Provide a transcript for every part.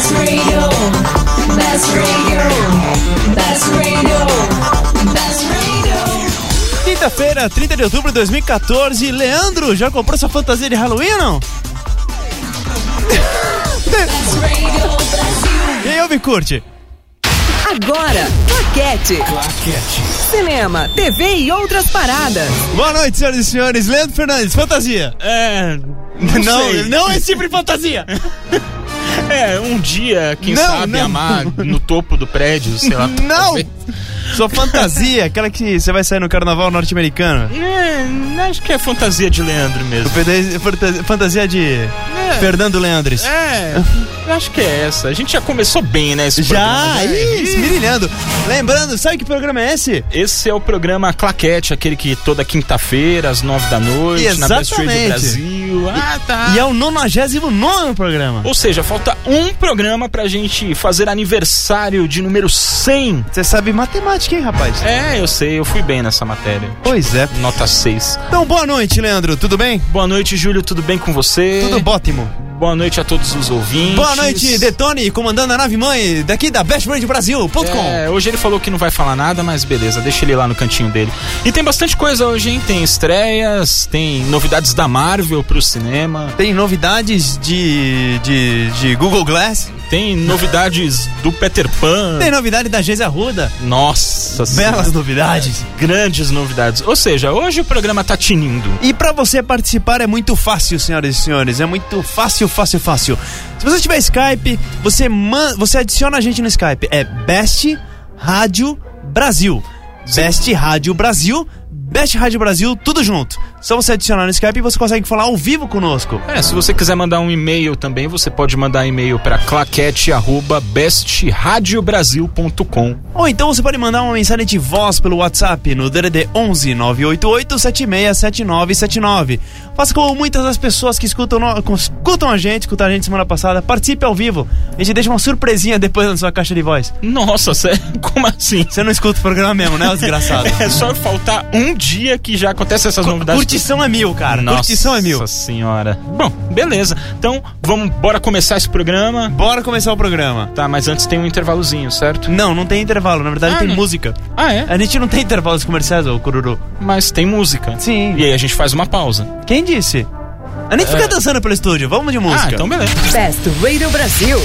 Best radio. Best radio. Best radio. Best radio. Quinta-feira, 30 de outubro de 2014. Leandro, já comprou sua fantasia de Halloween ou não? E aí, me curte? Agora, Claquete. Cinema, TV e outras paradas. Boa noite, senhoras e senhores. Leandro Fernandes, fantasia. É. Não, sei. não esse tipo de fantasia. É, um dia, quem Não, sabe, não. amar no topo do prédio, sei lá. Não! Sua fantasia, aquela que você vai sair no carnaval norte-americano. É, acho que é fantasia de Leandro mesmo. Fanta- Fantasia de Fernando Leandres. É, acho que é essa. A gente já começou bem, né? Esse Já, programa, ih, esmirilhando. Lembrando, sabe que programa é esse? Esse é o programa Claquete, aquele que toda quinta-feira, às nove da noite, na Best Exatamente. Brasil. Ah, tá. E é o 99 programa. Ou seja, falta um programa pra gente fazer aniversário de número 100. Você sabe matemática, hein, rapaz? É, eu sei, eu fui bem nessa matéria. Pois é. Nota 6. Então, boa noite, Leandro. Tudo bem? Boa noite, Júlio, tudo bem com você? Tudo ótimo. Boa noite a todos os ouvintes. Boa noite, Detone, comandando a nave mãe daqui da BestRadioBrasil.com. É, hoje ele falou que não vai falar nada, mas beleza, deixa ele lá no cantinho dele. E tem bastante coisa hoje, hein? Tem estreias, tem novidades da Marvel pro cinema, Tem novidades de, de, de Google Glass. tem novidades do Peter Pan. Tem novidade da Geisa Arruda. Nossa Belas Senhora, novidades. grandes novidades. Ou seja, hoje o programa tá tinindo. E pra você participar é muito fácil, senhoras e senhores. É muito fácil, fácil, fácil. Se você tiver Skype, você, man... você adiciona a gente no Skype. É Best Rádio Brasil. Best Rádio Brasil. Best Rádio Brasil, tudo junto. Só você adicionar no Skype e você consegue falar ao vivo conosco. É, se você quiser mandar um e-mail também, você pode mandar e-mail para claquete@bestradiobrasil.com. Ou então você pode mandar uma mensagem de voz pelo WhatsApp no DDD 11 988 767979. Faça como muitas das pessoas que escutam, no- escutam a gente, escutaram a gente semana passada, participe ao vivo. A gente deixa uma surpresinha depois na sua caixa de voz. Nossa, sério? Como assim? Você não escuta o programa mesmo, né, desgraçado? É só faltar um dia que já acontece essas novidades. Curtição é mil, cara. Nossa Curtição é mil. senhora. Bom, beleza. Então, vamos, bora começar esse programa. Bora começar o programa. Tá, mas antes tem um intervalozinho, certo? Não, não tem intervalo. Na verdade, Ah, tem não. música. Ah, é? A gente não tem intervalos comerciais, ô Cururu. Mas tem música. Sim. E aí a gente faz uma pausa. Quem disse? A gente fica dançando pelo estúdio. Vamos de música. Ah, então beleza. Best Radio Brasil.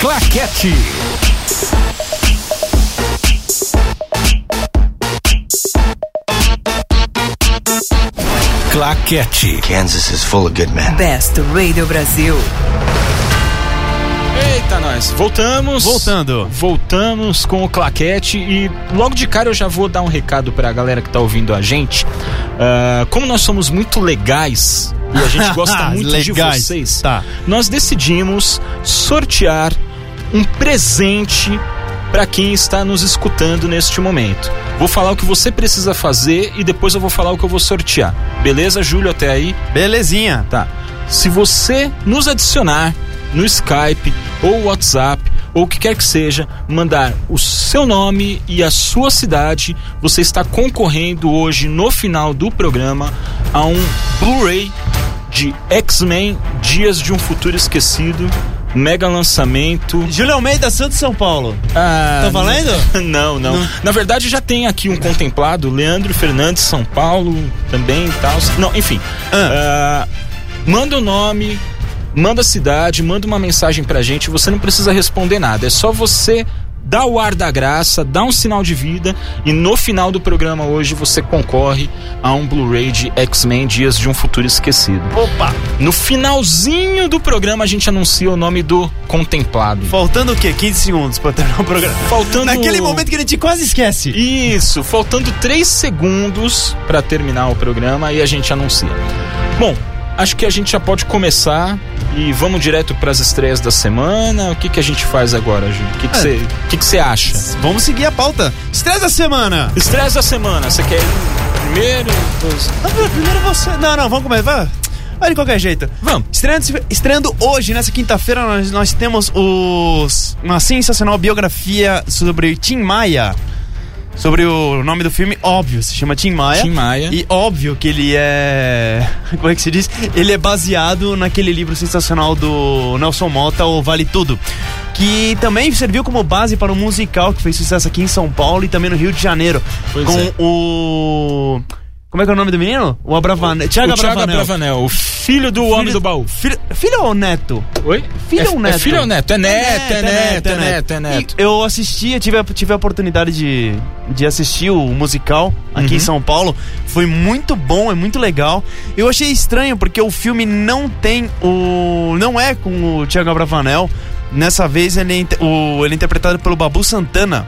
Claquete. Claquete. Kansas is full of good men. Best Radio Brasil. Eita, nós. Voltamos. Voltando. Voltamos com o claquete e logo de cara eu já vou dar um recado pra galera que tá ouvindo a gente. Ah, como nós somos muito legais e a gente gosta muito de Legais. vocês, Tá. nós decidimos sortear um presente para quem está nos escutando neste momento. Vou falar o que você precisa fazer e depois eu vou falar o que eu vou sortear. Beleza, Júlio, até aí? Belezinha. Tá. Se você nos adicionar no Skype ou WhatsApp ou o que quer que seja, mandar o seu nome e a sua cidade, você está concorrendo hoje no final do programa a um Blu-ray de X-Men Dias de um Futuro Esquecido, mega lançamento. Júlio Almeida, Santos São Paulo. Ah, Tá valendo? Não, não, Na verdade já tem aqui um contemplado, Leandro Fernandes, São Paulo, também e tal. Não, enfim. Ah, manda o nome, manda a cidade, manda uma mensagem pra gente. Você não precisa responder nada. É só você dar o ar da graça, dar um sinal de vida e no final do programa hoje você concorre a um Blu-ray de X-Men Dias de um Futuro Esquecido. Opa! No finalzinho do programa a gente anuncia o nome do contemplado. Faltando o quê? 15 segundos pra terminar o programa. Faltando Naquele momento que a gente quase esquece. Isso, faltando 3 segundos pra terminar o programa e a gente anuncia. Bom, acho que a gente já pode começar e vamos direto pras estreias da semana. O que, que a gente faz agora, Ju? O que que É. você o que que você acha? Vamos seguir a pauta. Estresse da semana. Estreias da semana, você quer ir primeiro? Depois- Ah, Primeiro você. Não, não, vamos começar. Vai. Vai de qualquer jeito. Vamos. Estreando, estreando hoje, nessa quinta-feira, nós, nós temos os, uma sensacional biografia sobre Tim Maia. Sobre o nome do filme, óbvio, se chama Tim Maia. Tim Maia. E óbvio que ele é. Como é que se diz? Ele é baseado naquele livro sensacional do Nelson Mota, O Vale Tudo. Que também serviu como base para um musical que fez sucesso aqui em São Paulo e também no Rio de Janeiro. Pois com é. o. Como é que é o nome do menino? O Abravanel. Thiago o Thiago Abravanel. Abravanel, o filho do homem do baú. Filho, filho ou neto? Oi? Filho é, ou neto? É filho ou neto? É neto, é neto, é neto, é neto. Eu assisti, tive, a- tive a oportunidade de, de assistir o musical aqui Uhum. em São Paulo. Foi muito bom, é muito legal. Eu achei estranho porque o filme não tem o. não é com o Thiago Abravanel. Nessa vez ele é, o, ele é interpretado pelo Babu Santana.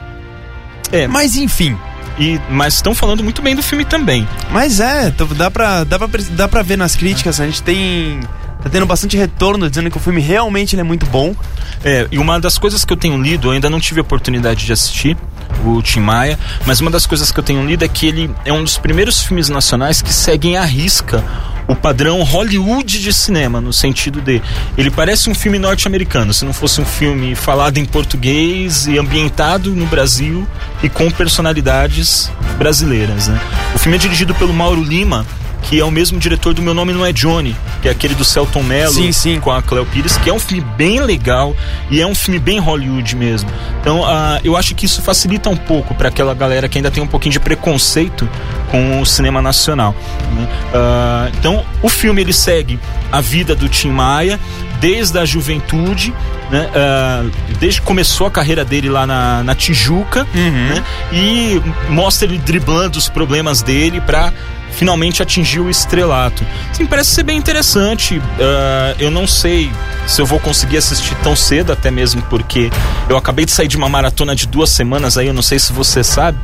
É, Mas enfim. E, mas estão falando muito bem do filme também. Mas é, dá pra, dá, pra, dá pra ver nas críticas, a gente tem. Tá tendo bastante retorno dizendo que o filme realmente é muito bom. É, e uma das coisas que eu tenho lido, eu ainda não tive a oportunidade de assistir o Tim Maia, mas uma das coisas que eu tenho lido é que ele é um dos primeiros filmes nacionais que seguem à risca o padrão Hollywood de cinema, no sentido de ele parece um filme norte-americano, se não fosse um filme falado em português e ambientado no Brasil e com personalidades brasileiras, né? O filme é dirigido pelo Mauro Lima, que é o mesmo diretor do Meu Nome Não É Johnny, que é aquele do Celton Mello Sim, sim. com a Cleo Pires, que é um filme bem legal e é um filme bem Hollywood mesmo. Então, ah, eu acho que isso facilita um pouco para aquela galera que ainda tem um pouquinho de preconceito com o cinema nacional. né? Ah, então, o filme ele segue a vida do Tim Maia desde a juventude, né? Ah, desde que começou a carreira dele lá na, na Tijuca, né? e mostra ele driblando os problemas dele para finalmente atingir o estrelato. Sim, parece ser bem interessante. Ah, eu não sei se eu vou conseguir assistir tão cedo, até mesmo porque eu acabei de sair de uma maratona de duas semanas aí, eu não sei se você sabe.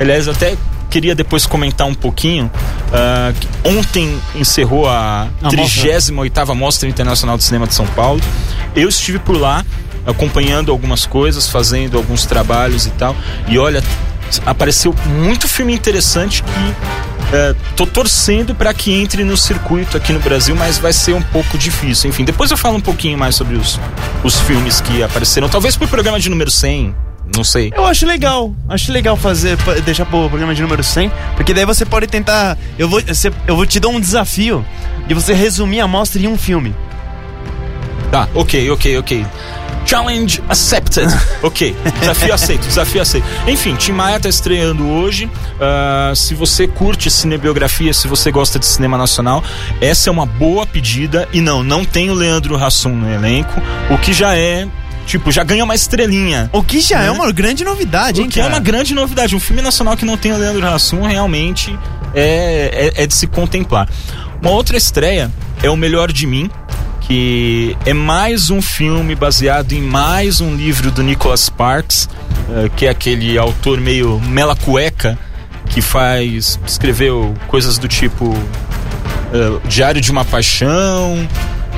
Aliás, até queria depois comentar um pouquinho. que ontem encerrou a A mostra. 38ª Mostra Internacional de Cinema de São Paulo. Eu estive por lá acompanhando algumas coisas, fazendo alguns trabalhos e tal. E olha, apareceu muito filme interessante que é, tô torcendo para que entre no circuito aqui no Brasil, mas vai ser um pouco difícil. Enfim, depois eu falo um pouquinho mais sobre os, os filmes que apareceram. Talvez pro programa de número 100, não sei. Eu acho legal. Acho legal fazer, deixar pro programa de número 100, porque daí você pode tentar. Eu vou, eu vou te dar um desafio de você resumir a mostra em um filme. Tá, ok, ok, ok. Challenge accepted. ok, desafio aceito, desafio aceito. Enfim, Tim Maia tá estreando hoje. Ah, se você curte cinebiografia, se você gosta de cinema nacional, essa é uma boa pedida. E não, não tem o Leandro Hassum no elenco, o que já é. Tipo, já ganha uma estrelinha. O que já Né? é uma grande novidade, hein, O que é cara? uma grande novidade. Um filme nacional que não tem o Leandro Hassum realmente é, é, é de se contemplar. Uma outra estreia é O Melhor de Mim, que é mais um filme baseado em mais um livro do Nicholas Sparks, eh, que é aquele autor meio mela cueca que faz escreveu coisas do tipo eh, Diário de uma Paixão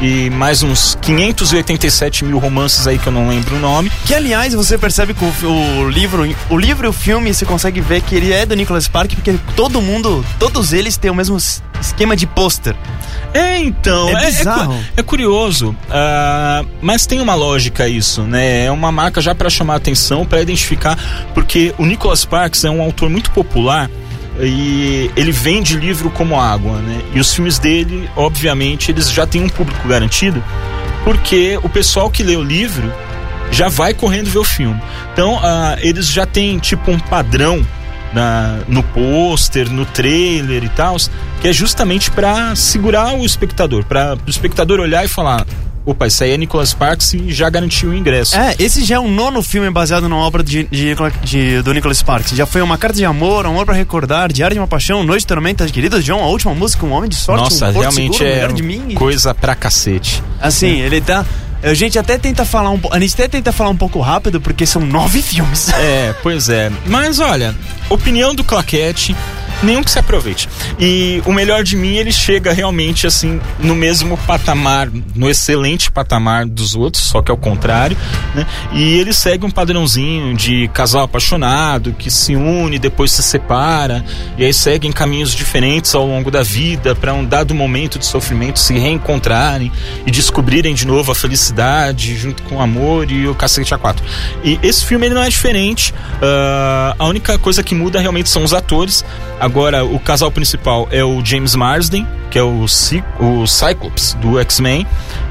e mais uns 587 mil romances aí que eu não lembro o nome. Que aliás você percebe que o, o livro, o livro e o filme você consegue ver que ele é do Nicholas Spark, porque todo mundo, todos eles têm o mesmo esquema de pôster. É, então. É bizarro. cu- É, curioso. ah, mas tem uma lógica isso, né? É uma marca já para chamar a atenção, para identificar, porque o Nicholas Sparks é um autor muito popular e ele vende livro como água, né? E os filmes dele, obviamente, eles já têm um público garantido, porque o pessoal que lê o livro já vai correndo ver o filme. Então, ah, eles já têm tipo um padrão na, no pôster, no trailer e tal, que é justamente pra segurar o espectador, para o espectador olhar e falar: opa, isso aí é Nicholas Sparks e já garantiu o ingresso. É, esse já é o nono filme baseado numa obra de, de, de- do Nicholas Sparks. Já foi Uma Carta de Amor, Amor pra Recordar, Diário de uma Paixão, Noite de Tormenta, Querido John, A Última Música, Um Homem de Sorte, Nossa, um realmente Seguro, é Melhor de Mim. coisa pra cacete. Assim, ele tá... A gente até tenta falar um A gente até tenta falar um pouco rápido, porque são nove filmes. É, pois é. Mas olha, opinião do Claquete. Nenhum que se aproveite. E o melhor de mim, ele chega realmente assim no mesmo patamar, no excelente patamar dos outros, só que ao contrário, né? E ele segue um padrãozinho de casal apaixonado que se une, depois se separa, e aí seguem caminhos diferentes ao longo da vida para um dado momento de sofrimento se reencontrarem e descobrirem de novo a felicidade junto com o amor e o cacete a quatro. E esse filme ele não é diferente. ah, a única coisa que muda realmente são os atores. Agora, o casal principal é o James Marsden, que é o, Cy o Cyclops do X-Men,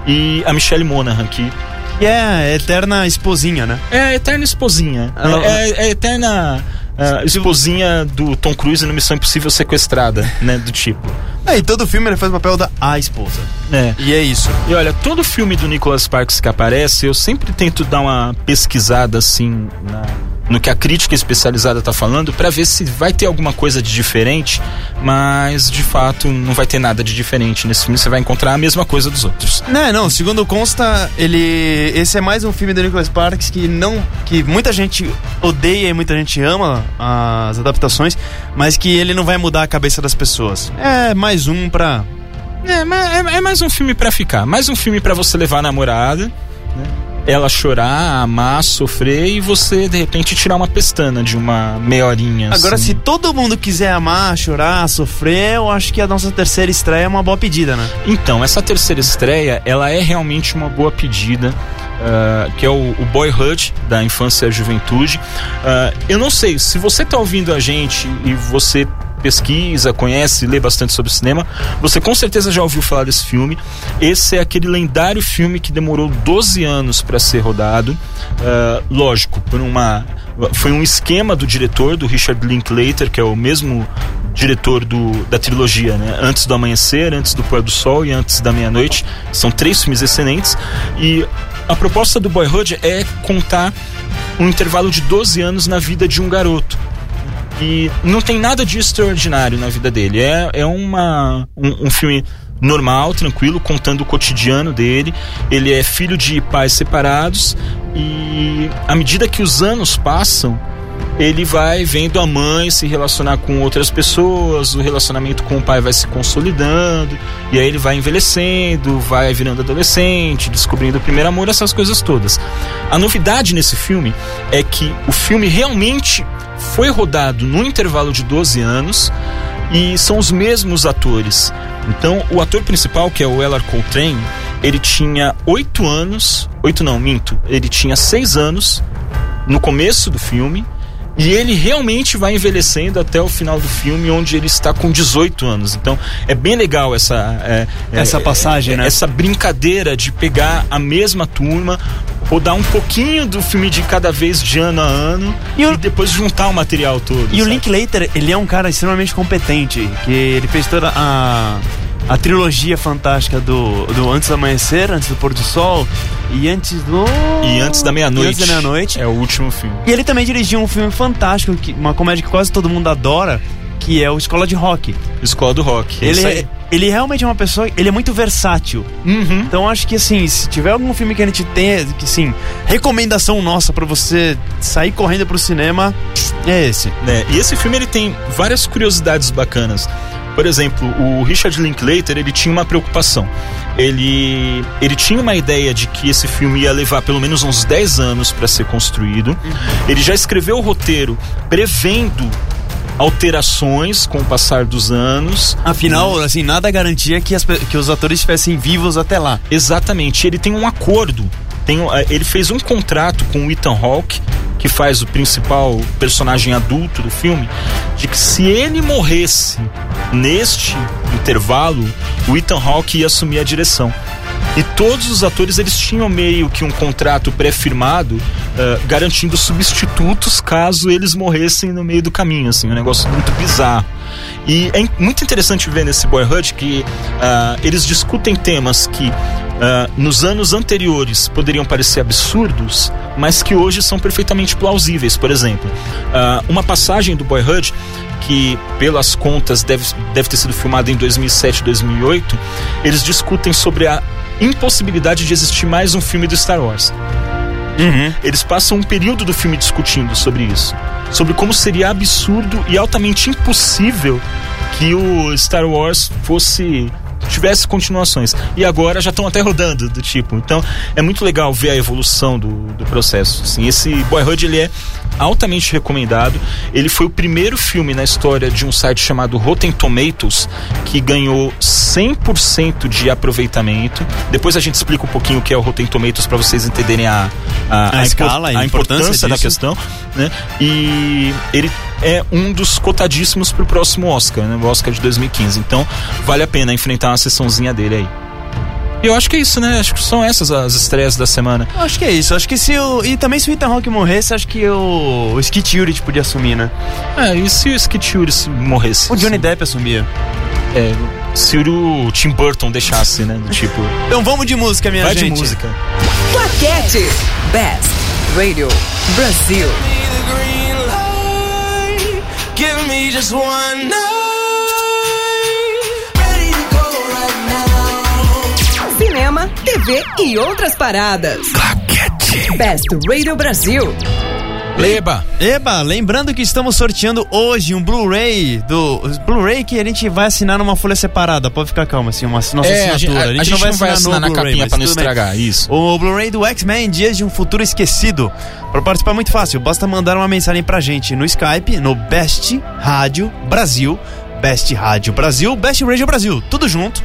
e a Michelle Monaghan, que E é a eterna esposinha, né? é a eterna esposinha. Ela- É, é a eterna ah, esposinha do Tom Cruise no Missão Impossível Sequestrada, né? Do tipo. É, e todo filme ele faz o papel da a esposa. É. E é isso. E olha, todo filme do Nicholas Sparks que aparece, eu sempre tento dar uma pesquisada assim na- no que a crítica especializada tá falando pra ver se vai ter alguma coisa de diferente, mas de fato não vai ter nada de diferente nesse filme, você vai encontrar a mesma coisa dos outros. Não, não, segundo consta, ele. Esse é mais um filme do Nicholas Sparks que não. que muita gente odeia e muita gente ama as adaptações, mas que ele não vai mudar a cabeça das pessoas. É mais um pra. É, é, é mais um filme pra ficar, mais um filme pra você levar a namorada, né? Ela chorar, amar, sofrer e você de repente tirar uma pestana de uma meia horinha. Agora, assim. se todo mundo quiser amar, chorar, sofrer, eu acho que a nossa terceira estreia é uma boa pedida, né? Então, essa terceira estreia, ela é realmente uma boa pedida. ah, que é o, o Boyhood da infância e juventude. Ah, eu não sei, se você tá ouvindo a gente e você pesquisa, conhece, lê bastante sobre cinema, você com certeza já ouviu falar desse filme. Esse é aquele lendário filme que demorou 12 anos para ser rodado. Ah, lógico, por uma foi um esquema do diretor, do Richard Linklater, que é o mesmo diretor do, da trilogia, né? Antes do Amanhecer, Antes do Pôr do Sol e Antes da Meia-Noite. São três filmes excelentes. E a proposta do Boyhood é contar um intervalo de 12 anos na vida de um garoto. E não tem nada de extraordinário na vida dele. É, é uma, um, um filme normal, tranquilo, contando o cotidiano dele. Ele é filho de pais separados e à medida que os anos passam, ele vai vendo a mãe se relacionar com outras pessoas, o relacionamento com o pai vai se consolidando, e aí ele vai envelhecendo, vai virando adolescente, descobrindo o primeiro amor, essas coisas todas. A novidade nesse filme é que o filme realmente foi rodado no intervalo de 12 anos e são os mesmos atores. Então, o ator principal, que é o Ellar Coltrane, ele tinha 8 anos, 8 não, minto, ele tinha 6 anos no começo do filme e ele realmente vai envelhecendo até o final do filme, onde ele está com 18 anos. Então é bem legal essa é, é, Essa passagem, é, né? Essa brincadeira de pegar a mesma turma, rodar um pouquinho do filme de cada vez de ano a ano E e, o- depois juntar o material todo. E o sabe? Linklater, ele é um cara extremamente competente, que ele fez toda a, a trilogia fantástica do, do Antes do Amanhecer, Antes do Pôr do Sol e Antes do... E antes da meia-noite. Antes da Meia-Noite. É o último filme. E ele também dirigiu um filme fantástico, que, uma comédia que quase todo mundo adora, que é o Escola de Rock. Escola do Rock. Ele, é, ele realmente é uma pessoa, ele é muito versátil. Uhum. Então acho que assim, se tiver algum filme que a gente tenha, que assim, recomendação nossa pra você sair correndo pro cinema, é esse. né? E esse filme ele tem várias curiosidades bacanas. Por exemplo, o Richard Linklater ele tinha uma preocupação. Ele, ele tinha uma ideia de que esse filme ia levar pelo menos uns 10 anos para ser construído. Ele já escreveu o roteiro prevendo alterações com o passar dos anos. Afinal, assim, nada garantia que, as que os atores estivessem vivos até lá. Exatamente, ele tem um acordo. Tem, eh, ele fez um contrato com o Ethan Hawke, que faz o principal personagem adulto do filme, de que se ele morresse neste intervalo, o Ethan Hawke ia assumir a direção. E todos os atores eles tinham meio que um contrato pré-firmado eh, garantindo substitutos caso eles morressem no meio do caminho, assim, um negócio muito bizarro. E é muito interessante ver nesse Boyhood que ah, eles discutem temas que ah, nos anos anteriores poderiam parecer absurdos, mas que hoje são perfeitamente plausíveis. Por exemplo, ah, uma passagem do Boyhood que pelas contas deve, deve ter sido filmada em 2007, 2008, eles discutem sobre a impossibilidade de existir mais um filme do Star Wars. Eles passam um período do filme discutindo sobre isso. sobre como seria absurdo e altamente impossível que o Star Wars fosse tivesse continuações. E agora já estão até rodando do tipo. Então é muito legal ver a evolução do, do processo. Assim, esse Boyhood ele é altamente recomendado. Ele foi o primeiro filme na história de um site chamado Rotten Tomatoes que ganhou 100% de aproveitamento. Depois a gente explica um pouquinho o que é o Rotten Tomatoes para vocês entenderem a, a, A escala, a a importância importância da questão, né? E ele é um dos cotadíssimos pro próximo Oscar, né? O Oscar de 2015. Então, vale a pena enfrentar uma sessãozinha dele aí. E eu acho que é isso, né? Acho que são essas as estreias da semana. Eu Acho que é isso. Acho que se o. E também se o Ethan Hawke morresse, acho que o, o Skit Ulrich podia assumir, né? É, e se o Skit Ulrich morresse? O Johnny Depp assumia. É, se o Tim Burton deixasse, né? Do tipo, Então vamos de música, minha vai gente. de música. Claquete. Best Radio Brasil. Give me just one night. TV e outras paradas. Best Radio Brasil. Leba! Eba, lembrando que estamos sorteando hoje um Blu-ray do Blu-ray que a gente vai assinar numa folha separada. Pode ficar calma, assim, uma nossa É, a gente, assinatura. a- a gente não vai assinar na Blu-ray, capinha mas pra não tudo bem. estragar, isso. O Blu-ray do X-Men Dias de um Futuro Esquecido. Para participar é muito fácil, basta mandar uma mensagem pra gente no Skype, no Best Rádio Brasil, Best Rádio Brasil, Best Radio Brasil, tudo junto.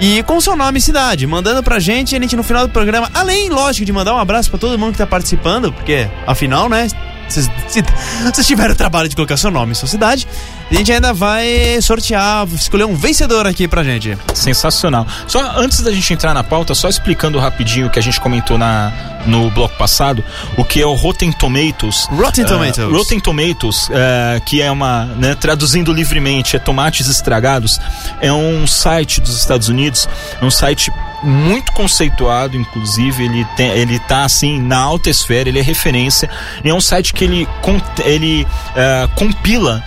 E com seu nome e cidade, mandando pra gente, a gente no final do programa, além, lógico, de mandar um abraço pra todo mundo que tá participando, porque afinal, né, vocês tiveram o trabalho de colocar seu nome e sua cidade, a gente ainda vai sortear, escolher um vencedor aqui pra gente. Sensacional. Só antes da gente entrar na pauta, só explicando rapidinho o que a gente comentou na, no bloco passado, o que é o Rotten Tomatoes. Rotten Eh, Tomatoes. Rotten Tomatoes, eh, que é uma, né, traduzindo livremente, é tomates estragados, é um site dos Estados Unidos, é um site muito conceituado, inclusive, ele, tem, ele tá assim na alta esfera, ele é referência, e é um site que ele, ele eh, compila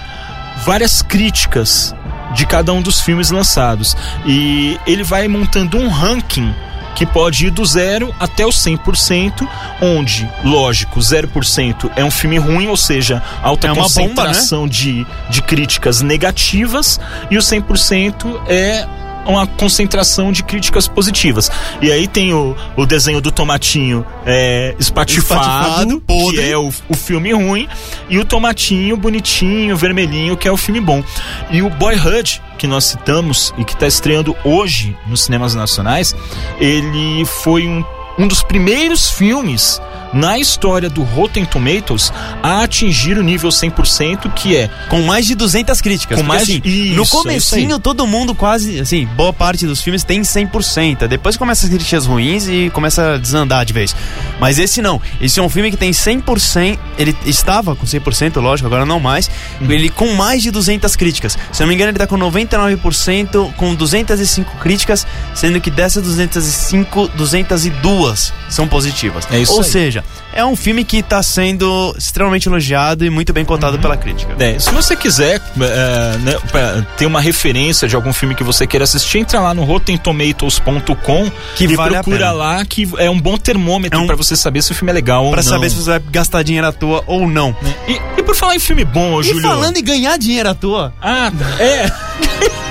várias críticas de cada um dos filmes lançados. E ele vai montando um ranking que pode ir do zero até o 100%, onde, lógico, 0% é um filme ruim, ou seja, alta É uma bomba, né? concentração de, de críticas negativas, e o 100% é uma concentração de críticas positivas. E aí tem o, o desenho do tomatinho é, espatifado, Espatifado, que é o, o filme ruim, e o tomatinho bonitinho, vermelhinho, que é o filme bom. E o Boyhood, que nós citamos e que está estreando hoje nos cinemas nacionais, ele foi um, um dos primeiros filmes na história do Rotten Tomatoes a atingir o nível 100%, que é Com mais de 200 críticas. Com mais de- assim, Isso, no é comecinho todo mundo quase, assim, boa parte dos filmes tem 100%. Depois começa as críticas ruins e começa a desandar de vez. Mas esse não. Esse é um filme que tem 100%, ele estava com 100%, lógico, agora não mais. Uhum. Ele com mais de 200 críticas. Se eu não me engano, ele tá com 99% com 205 críticas, sendo que dessas 205, 202 são positivas. É isso Ou aí. seja, é um filme que tá sendo extremamente elogiado e muito bem Uhum. contado pela crítica. É, se você quiser é, né, ter uma referência de algum filme que você queira assistir, entra lá no rottentomatoes.com Que e vale procura lá que é um bom termômetro É um- pra você saber se o filme é legal ou Pra não. saber se você vai gastar dinheiro à toa ou não. E, e por falar em filme bom, E Júlio. falando em ganhar dinheiro à toa, Ah, é.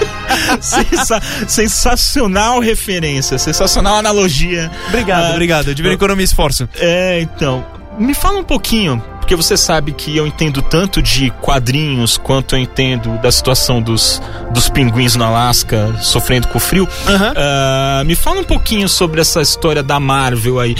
Sensa- sensacional referência, sensacional analogia. obrigado, Ah, obrigado. Eu divido economia e esforço. É, então, me fala um pouquinho, porque você sabe que eu entendo tanto de quadrinhos quanto eu entendo da situação dos, dos pinguins no Alasca sofrendo com o frio. Aham. Ah, me fala um pouquinho sobre essa história da Marvel aí.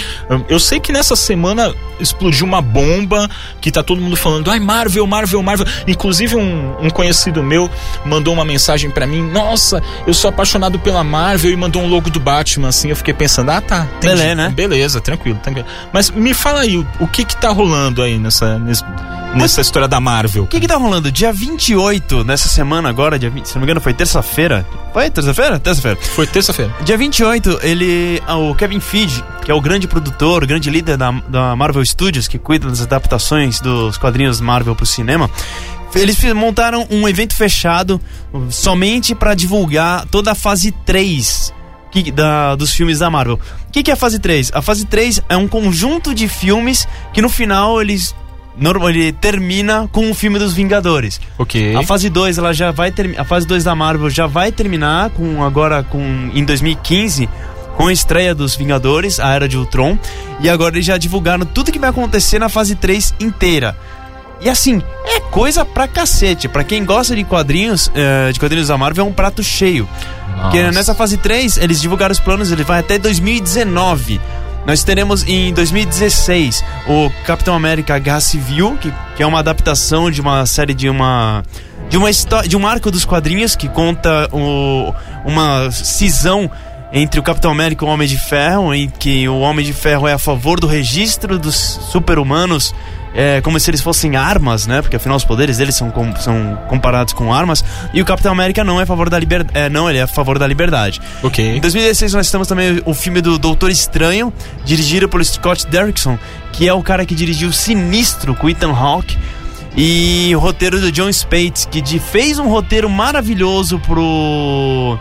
Eu sei que nessa semana explodiu uma bomba que tá todo mundo falando, ai, Marvel, Marvel, Marvel. Inclusive, um, um conhecido meu mandou uma mensagem pra mim: Nossa, eu sou apaixonado pela Marvel e mandou um logo do Batman, assim. Eu fiquei pensando, ah, tá. Beleza, né? Beleza, tranquilo, tranquilo. Mas me fala aí, o, o que que tá rolando aí nessa, nesse- nessa história da Marvel? O que que tá rolando? Dia 28, nessa semana agora, dia 20, se não me engano foi terça-feira. Foi terça-feira? Terça-feira. Foi terça-feira. Dia 28, ele. ah, O Kevin Feige, que é o grande produtor, o grande líder da, da Marvel Studios, que cuida das adaptações dos quadrinhos Marvel pro cinema. Eles montaram um evento fechado somente para divulgar toda a fase 3 que- da- dos filmes da Marvel. O que, que é a fase 3? A fase 3 é um conjunto de filmes que no final eles normal, ele termina com o filme dos Vingadores. Ok. A fase 2, ela já vai ter, a fase 2 da Marvel já vai terminar com agora com em 2015 com a estreia dos Vingadores, a Era de Ultron, e agora eles já divulgaram tudo que vai acontecer na fase 3 inteira. E assim, é coisa pra cacete. Pra quem gosta de quadrinhos, eh, de quadrinhos da Marvel, é um prato cheio. Porque Nossa. nessa fase 3, eles divulgaram os planos, ele vai até 2019. Nós teremos em 2016 o Capitão América Guerra Civil, que, que é uma adaptação de uma série de uma. De uma história. De um arco dos quadrinhos que conta o, uma cisão entre o Capitão América e o Homem de Ferro, em que o Homem de Ferro é a favor do registro dos super-humanos é, como se eles fossem armas, né? Porque afinal os poderes deles são, com- são comparados com armas. E o Capitão América não é a favor da liberdade. É, não, ele é a favor da liberdade. Ok. Em 2016 nós temos também o filme do Doutor Estranho, dirigido pelo Scott Derrickson, que é o cara que dirigiu Sinistro com Ethan Hawke. E o roteiro do John Spates, que de- fez um roteiro maravilhoso pro.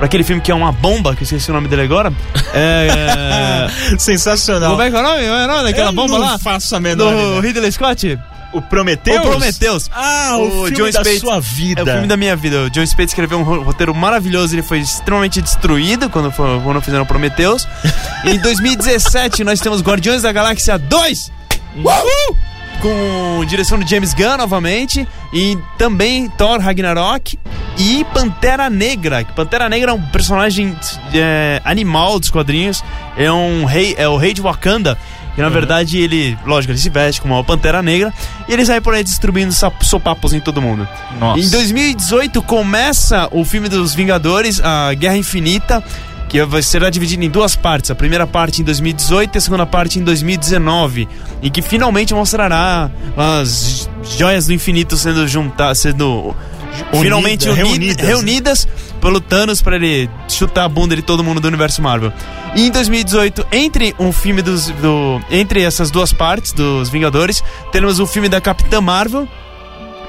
Pra aquele filme que é uma bomba, que eu esqueci o nome dele agora. É. Sensacional. Como é que é o nome? É o nome daquela Eu bomba não lá? faço a menor Do ideia. Ridley Scott? O Prometheus? O Prometheus. Ah, o, filme da sua vida. É o filme da minha vida. O John Spates escreveu um ro- roteiro maravilhoso. Ele foi extremamente destruído quando, foi- quando fizeram Prometheus. em 2017, nós temos Guardiões da Galáxia 2. Uhul! Com direção de James Gunn novamente. E também Thor Ragnarok. E Pantera Negra. Pantera Negra é um personagem é, animal dos quadrinhos. É um rei, é o rei de Wakanda. Que na verdade ele, lógico, ele se veste como uma pantera negra e ele sai por aí distribuindo sopapos em todo mundo. Nossa. Em 2018 começa o filme dos Vingadores, a Guerra Infinita, que será dividido em duas partes. A primeira parte em 2018 e a segunda parte em 2019, e que finalmente mostrará as joias do infinito sendo juntadas, sendo finalmente uni- reunidas. reunidas pelo Thanos para ele chutar a bunda de todo mundo do universo Marvel. E em 2018, entre um filme dos do entre essas duas partes dos Vingadores, temos o filme da Capitã Marvel,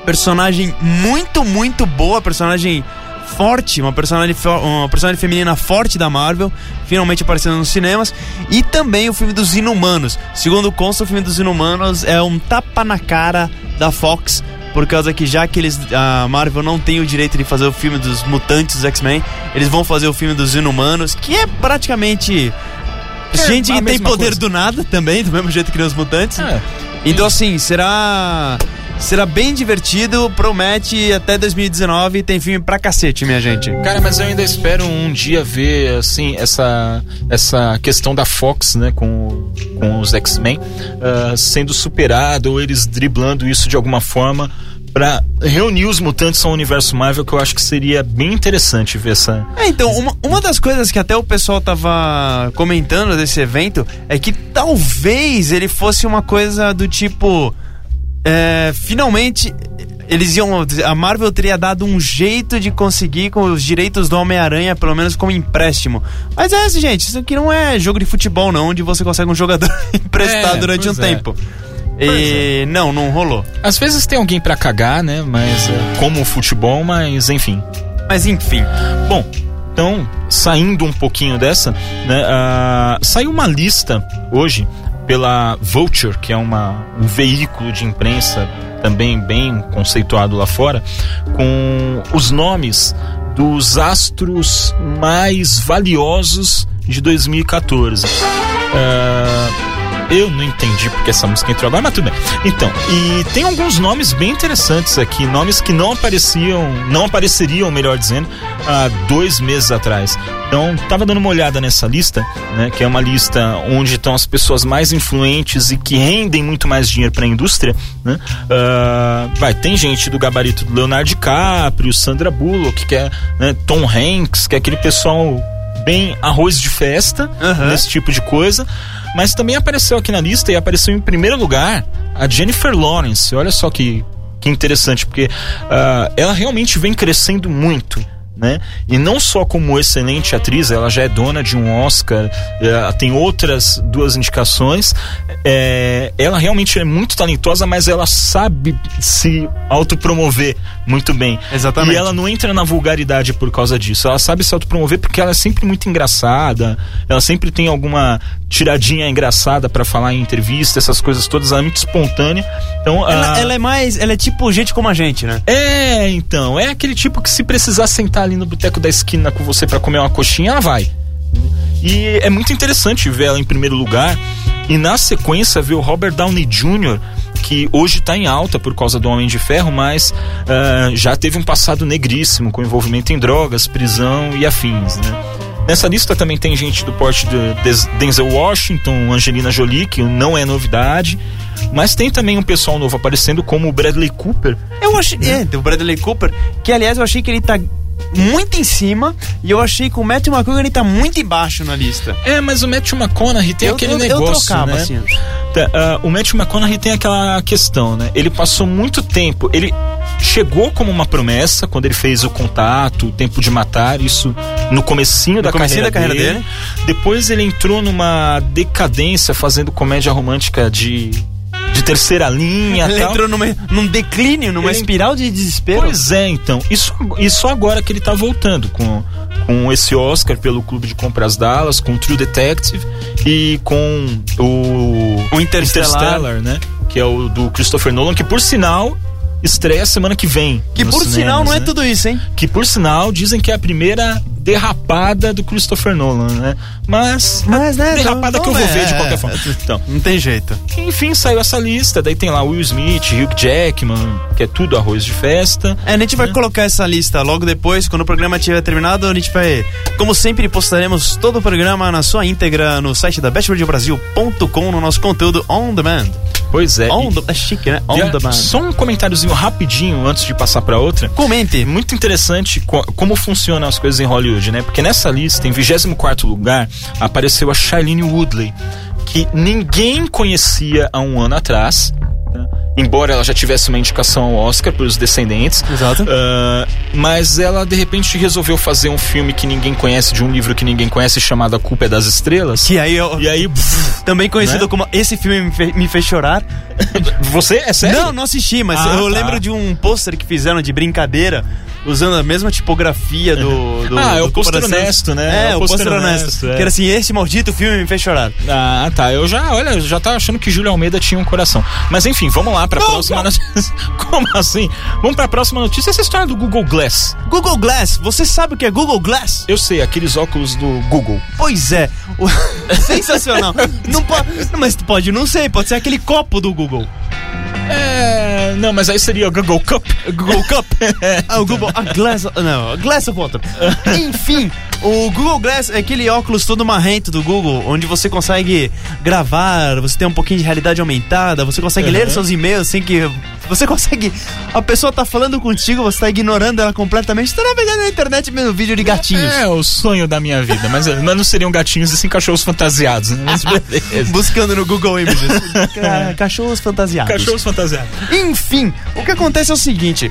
personagem muito, muito boa, personagem forte, uma personagem, uma personagem feminina forte da Marvel, finalmente aparecendo nos cinemas, e também o filme dos Inumanos. Segundo consta, o filme dos Inumanos é um tapa na cara da Fox, por causa que já que eles a Marvel não tem o direito de fazer o filme dos mutantes dos X-Men, eles vão fazer o filme dos Inumanos, que é praticamente É, gente que tem poder coisa. do nada também, do mesmo jeito que os mutantes. É. Então, assim, será. Será bem divertido, promete até 2019 tem filme pra cacete, minha gente. Cara, mas eu ainda espero um dia ver, assim, essa, essa questão da Fox, né, com, com os X-Men, ah, sendo superado, ou eles driblando isso de alguma forma pra reunir os mutantes ao universo Marvel, que eu acho que seria bem interessante ver essa... É, então, uma, uma das coisas que até o pessoal tava comentando desse evento é que talvez ele fosse uma coisa do tipo. É, finalmente. Eles iam. A Marvel teria dado um jeito de conseguir com os direitos do Homem-Aranha, pelo menos como empréstimo. Mas é assim, gente, isso aqui não é jogo de futebol, não, onde você consegue um jogador emprestado É, durante um é. tempo. E não, não rolou. Às vezes tem alguém pra cagar, né, mas... é, como o futebol, mas enfim... Mas enfim. Bom, então, saindo um pouquinho dessa, né, ah, saiu uma lista hoje pela Vulture, que é uma, um veículo de imprensa também bem conceituado lá fora, com os nomes dos astros mais valiosos de 2014. Ah, eu não entendi porque essa música entrou agora, mas tudo bem. Então, e tem alguns nomes bem interessantes aqui, nomes que não apareciam, não apareceriam, melhor dizendo, há dois meses atrás. Então, tava dando uma olhada nessa lista, né, que é uma lista onde estão as pessoas mais influentes e que rendem muito mais dinheiro para a indústria, né? Ah, vai, tem gente do gabarito do Leonardo DiCaprio, Sandra Bullock, que é né, Tom Hanks, que é aquele pessoal bem arroz de festa, Aham. nesse tipo de coisa. Mas também apareceu aqui na lista e apareceu em primeiro lugar a Jennifer Lawrence. Olha só que, que interessante, porque ah, ela realmente vem crescendo muito. Né? E não só como excelente atriz, ela já é dona de um Oscar, eh, tem outras duas indicações. Eh, ela realmente é muito talentosa, mas ela sabe se autopromover muito bem. Exatamente. E ela não entra na vulgaridade por causa disso. Ela sabe se autopromover porque ela é sempre muito engraçada. Ela sempre tem alguma tiradinha engraçada pra falar em entrevista, essas coisas todas. Ela é muito espontânea. Então, Ela, ah, ela é mais. Ela é tipo gente como a gente, né? é, então, é aquele tipo que se precisar sentar ali no boteco da esquina com você pra comer uma coxinha, ela vai. E é muito interessante ver ela em primeiro lugar e na sequência ver o Robert Downey Jr., que hoje tá em alta por causa do Homem de Ferro, mas ah, já teve um passado negríssimo com envolvimento em drogas, prisão e afins, né? Nessa lista também tem gente do porte de Denzel Washington, Angelina Jolie, que não é novidade, mas tem também um pessoal novo aparecendo como o Bradley Cooper, Eu achei. É, tem o Bradley Cooper, que aliás eu achei que ele tá muito em cima e eu achei que o Matthew McConaughey ele tá muito embaixo na lista. É, mas o Matthew McConaughey tem Eu- aquele eu- eu negócio, trocava, né? assim. Ah, o Matthew McConaughey tem aquela questão, né? Ele passou muito tempo, ele chegou como uma promessa quando ele fez o Contato, o Tempo de Matar, isso no comecinho, da, comecinho carreira da carreira dele. Depois ele entrou numa decadência fazendo comédia romântica de, de terceira linha Ele tal. entrou numa, num declínio, numa Ele- espiral de desespero. Pois é, então. Isso, e só agora que ele tá voltando com, com esse Oscar pelo Clube de Compras Dallas, com True Detective e com o, O Interstellar. né? Que é o do Christopher Nolan, que por sinal estreia semana que vem. Que por sinal cinemas, não é né? tudo isso, hein? Que por sinal dizem que é a primeira derrapada do Christopher Nolan, né? Mas, Mas, né, derrapada então- que eu vou então ver de é, qualquer forma. é, Então, Não tem jeito. enfim, saiu essa lista. Daí tem lá Will Smith, Hugh Jackman, que é tudo arroz de festa. É, a gente vai colocar essa lista logo depois, quando o programa tiver terminado, a gente vai, como sempre, postaremos todo o programa na sua íntegra no site da bestradiobrasil.com no nosso conteúdo on demand. Pois é. On the, é chique, né? On demand. Só um comentáriozinho rapidinho antes de passar pra outra. Comente. Muito interessante co- como funcionam as coisas em Hollywood, né? Porque nessa lista, em 24 lugar, apareceu a Shailene Woodley, que ninguém conhecia há um ano atrás. Tá? Embora ela já tivesse uma indicação ao Oscar pelos Descendentes. Exato. Ah, mas ela, de repente, resolveu fazer um filme que ninguém conhece, de um livro que ninguém conhece, chamado A Culpa é das Estrelas. Que aí eu, E aí, pff, também conhecido né? como Esse filme me, fe- me fez chorar. você é sério? Não, não assisti, mas Ah, eu tá. lembro de um pôster que fizeram de brincadeira, usando a mesma tipografia do. do Ah, é o pôster honesto, né? É, o pôster honesto. honesto, é. Que era assim: esse maldito filme me fez chorar. Ah, tá. Eu já, olha, eu já tava achando que Júlio Almeida tinha um coração. Mas enfim, vamos lá pra Não, próxima notícia. Como assim? Vamos pra próxima notícia. Essa história do Google Glass. Google Glass, você sabe o que é Google Glass? Eu sei, aqueles óculos do Google. Pois é. Sensacional. não pode, mas pode não sei, pode ser aquele copo do Google. É. Não, mas aí seria o Google Cup. Google Cup. Ah, o Google. A Glass. Não, a Glass of Water. Enfim, o Google Glass é aquele óculos todo marrento do Google, onde você consegue gravar, você tem um pouquinho de realidade aumentada, você consegue Uhum. ler seus e-mails sem que. Você consegue. A pessoa tá falando contigo, você tá ignorando ela completamente. Você tá navegando na internet vendo vídeo de gatinhos. É o sonho da minha vida. Mas, mas não seriam gatinhos e sim cachorros fantasiados. Né? Mas beleza. Buscando no Google Images. Ca- Cachorros fantasiados. Cachorros fantasiados. Enfim, o que acontece é o seguinte.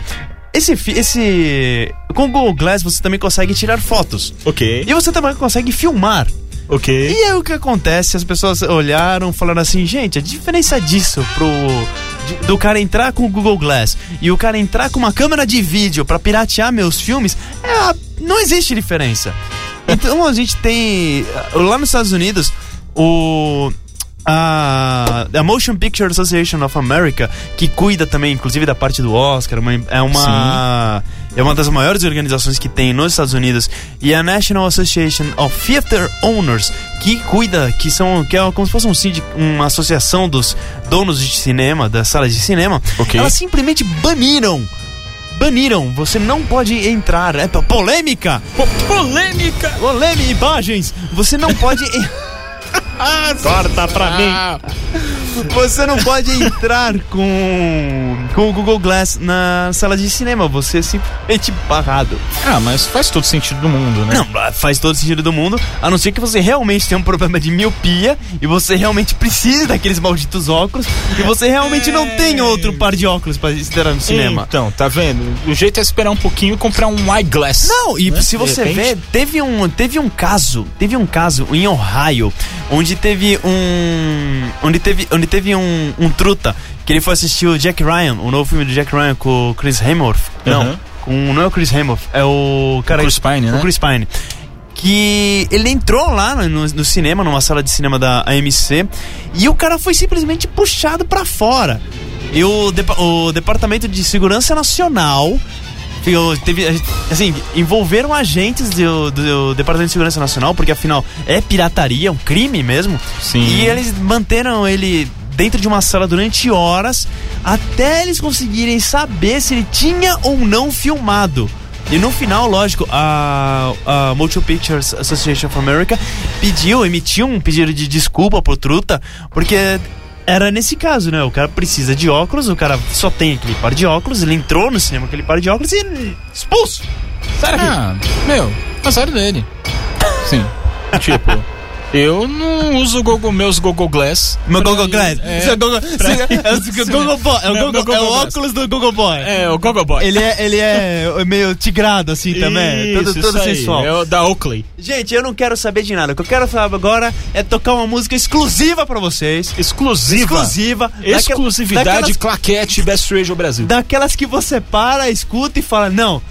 Esse, esse. Com o Google Glass você também consegue tirar fotos. Ok. E você também consegue filmar. Ok. E aí o que acontece? As pessoas olharam, falaram assim, gente, a diferença disso pro. de- do cara entrar com o Google Glass e o cara entrar com uma câmera de vídeo pra piratear meus filmes, é não existe diferença. Então a gente tem. Lá nos Estados Unidos, o. A, a Motion Picture Association of America, que cuida também, inclusive, da parte do Oscar, uma- é uma é uma das maiores organizações que tem nos Estados Unidos, e a National Association of Theater Owners, que cuida, que são que é como se fosse um síndico, uma associação dos donos de cinema, das salas de cinema, Ok. elas simplesmente baniram. Baniram, você não pode entrar. É po- polêmica! Po- polêmica! Polêmica, imagens! Você não pode. Corta pra mim. Você não pode entrar com, com o Google Glass na sala de cinema. Você é simplesmente barrado. Ah, mas faz todo sentido do mundo, né? Não, faz todo sentido do mundo, a não ser que você realmente tenha um problema de miopia e você realmente precise daqueles malditos óculos e você realmente não tem outro par de óculos para esperar no cinema. Então, tá vendo? O jeito é esperar um pouquinho e comprar um eyeglass. Não, e Né? se você ver, teve um, teve um caso, teve um caso em Ohio, onde teve um, onde teve, onde teve um, um truta que ele foi assistir o Jack Ryan, o novo filme do Jack Ryan com o Chris Hemsworth. Não, com, não é o Chris Hemsworth, é o cara... O Chris Pine, né? O Chris Pine. Que ele entrou lá no, no cinema, numa sala de cinema da AMC, e o cara foi simplesmente puxado pra fora. E o, o Departamento de Segurança Nacional teve, assim, envolveram agentes do, do Departamento de Segurança Nacional, porque afinal é pirataria, é um crime mesmo. Sim. E eles manteram ele dentro de uma sala durante horas até eles conseguirem saber se ele tinha ou não filmado. E no final, lógico, a, a Motion Pictures Association of America pediu, emitiu um pedido de desculpa pro Truta, porque era nesse caso, né? O cara precisa de óculos, o cara só tem aquele par de óculos, ele entrou no cinema com aquele par de óculos e expulso! Daqui! Ah, meu, azar dele. Sim. tipo, eu não uso Google, meus Google Glass. Meu Google ir- Glass. É, Google, pra- é o Google Boy. É o, Google, é o óculos do Google Boy. É, o Google Boy. Ele é, ele é meio tigrado assim também. Isso, Todo, todo isso sensual. É o da Oakley. Gente, eu não quero saber de nada. O que eu quero saber agora é tocar uma música exclusiva pra vocês. Exclusiva. Exclusiva. Exclusividade daquelas, claquete Best Radio Brasil. daquelas que você para, escuta e fala: Não,